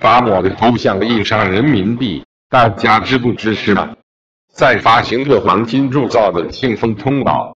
把我的头像印上人民币，大家支不支持呢？在发行个黄金铸造的信封通宝，